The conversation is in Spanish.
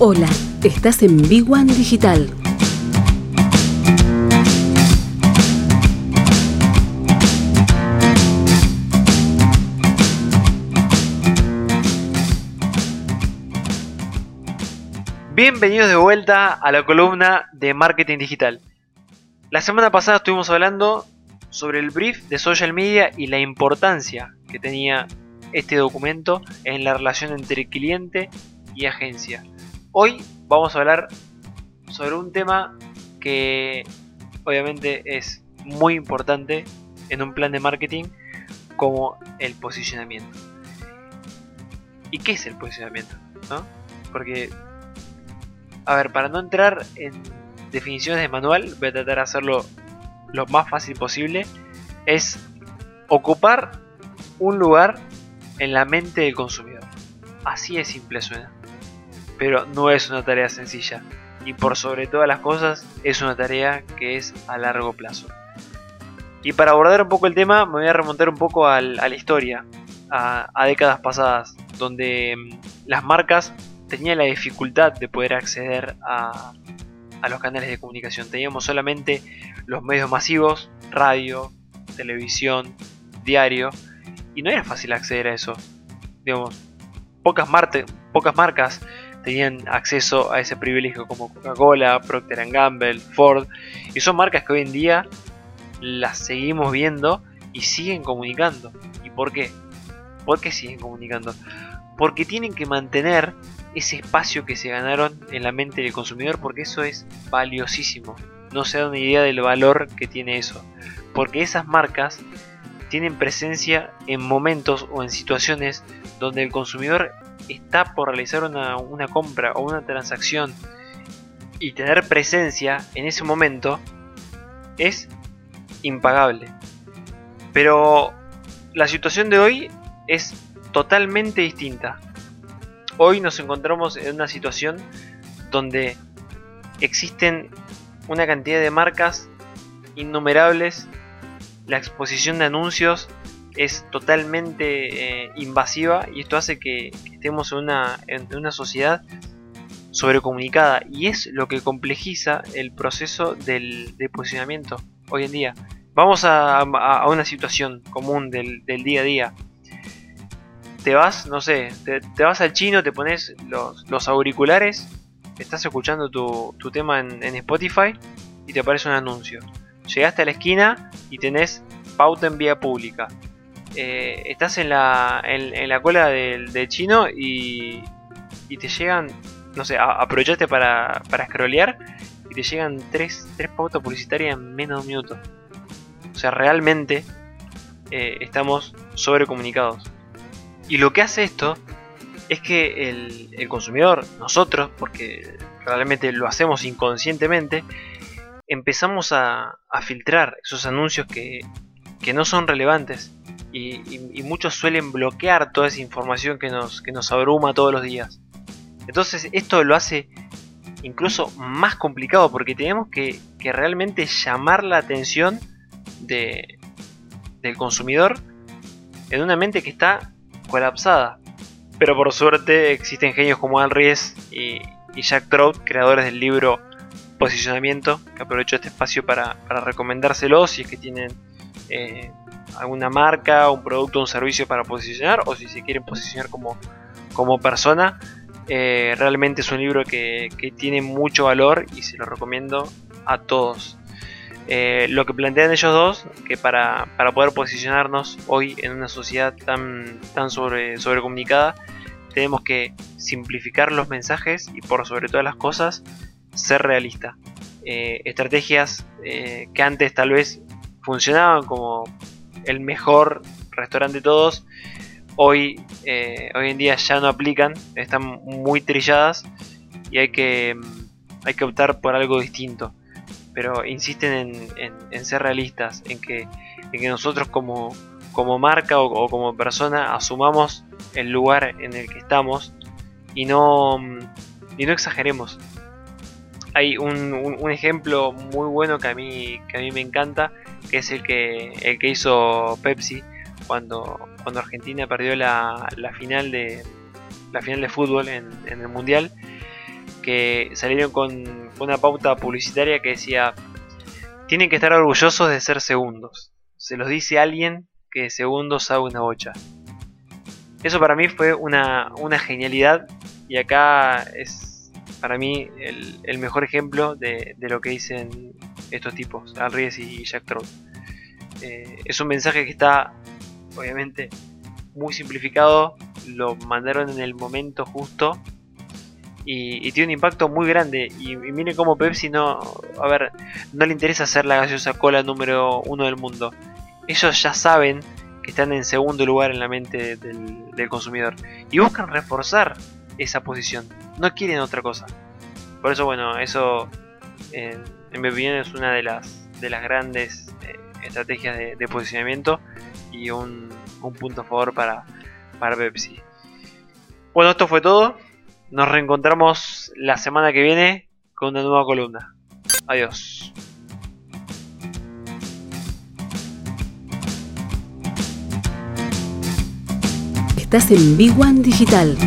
Hola, estás en Big One Digital. Bienvenidos de vuelta a la columna de marketing digital. La semana pasada estuvimos hablando sobre el brief de social media y la importancia que tenía este documento en la relación entre cliente y agencia. Hoy vamos a hablar sobre un tema que obviamente es muy importante en un plan de marketing como el posicionamiento. ¿Y qué es el posicionamiento? Porque, a ver, para no entrar en definiciones de manual, voy a tratar de hacerlo lo más fácil posible. Es ocupar un lugar en la mente del consumidor. Así de simple suena pero no es una tarea sencilla y por sobre todas las cosas es una tarea que es a largo plazo. Y para abordar un poco el tema me voy a remontar un poco a la historia, a, décadas pasadas, donde mm, las marcas tenían la dificultad de poder acceder a, a los canales de comunicación. Teníamos solamente los medios masivos, radio, televisión, diario, y no era fácil acceder a eso. Digamos, pocas, pocas marcas tenían acceso a ese privilegio como Coca-Cola, Procter Gamble, Ford, y son marcas que hoy en día las seguimos viendo y siguen comunicando. ¿Y por qué? ¿Por qué siguen comunicando? Porque tienen que mantener ese espacio que se ganaron en la mente del consumidor porque eso es valiosísimo. No se da una idea del valor que tiene eso. Porque esas marcas tienen presencia en momentos o en situaciones donde el consumidor está por realizar una, compra o una transacción y tener presencia en ese momento es impagable. Pero la situación de hoy es totalmente distinta. Hoy nos encontramos en una situación donde existen una cantidad de marcas innumerables, la exposición de anuncios es totalmente eh, invasiva y esto hace que, estemos en una, en una sociedad sobrecomunicada y es lo que complejiza el proceso del, posicionamiento hoy en día. Vamos a, una situación común del, día a día. Te vas, no sé, te, vas al chino, te pones los, auriculares, estás escuchando tu, tema en, en Spotify y te aparece un anuncio. Llegaste a la esquina y tenés pauta en vía pública eh, estás en la, en, la cola del, chino y, y, te llegan, no sé, aprovechaste para, para scrollear y te llegan tres, tres pautas publicitarias en menos de un minuto. O sea, realmente eh, estamos sobrecomunicados. Y lo que hace esto es que el, el, consumidor, nosotros, porque realmente lo hacemos inconscientemente, empezamos a, a filtrar esos anuncios que, que no son relevantes y, muchos suelen bloquear toda esa información que nos, que nos abruma todos los días. Entonces esto lo hace incluso más complicado porque tenemos que, realmente llamar la atención de, del consumidor en una mente que está colapsada. Pero por suerte existen genios como Al Ries y, Jack Trout, creadores del libro Posicionamiento, que aprovecho este espacio para, para recomendárselos si es que tienen eh, alguna marca, un producto, un servicio para posicionar o si se quieren posicionar como, como persona. Eh, realmente es un libro que, tiene mucho valor y se lo recomiendo a todos. Eh, lo que plantean ellos dos, que para, poder posicionarnos hoy en una sociedad tan, tan sobre, sobrecomunicada, tenemos que simplificar los mensajes y por sobre todas las cosas, ser realista. Eh, estrategias que antes tal vez funcionaban como el mejor restaurante de todos, hoy, eh, hoy en día ya no aplican, están muy trilladas y hay que, hay que optar por algo distinto. Pero insisten en, ser realistas, en que, en que nosotros como, como marca o, como persona asumamos el lugar en el que estamos y no, y no exageremos. Hay un, un, ejemplo muy bueno que a mí, que a mí me encanta, que es el que, el que hizo Pepsi cuando, cuando Argentina perdió la, la final de la final de fútbol en, el mundial que salieron con una pauta publicitaria que decía, tienen que estar orgullosos de ser segundos. Se los dice alguien que segundos sabe una bocha. Eso para mí fue una, genialidad y acá es para mí el, mejor ejemplo de, lo que dicen estos tipos, Ries y Jack Trout. Eh, es un mensaje que está obviamente muy simplificado, lo mandaron en el momento justo y, tiene un impacto muy grande. Y, miren cómo Pepsi no, a ver, no le interesa ser la gaseosa cola número uno del mundo. Ellos ya saben que están en segundo lugar en la mente del, consumidor y buscan reforzar esa posición. No quieren otra cosa. Por eso, bueno, eso en, mi opinión es una de las, de las grandes eh, estrategias de, posicionamiento y un, un punto a favor para, para Pepsi. Bueno, esto fue todo. Nos reencontramos la semana que viene con una nueva columna. Adiós. Estás en Big One Digital.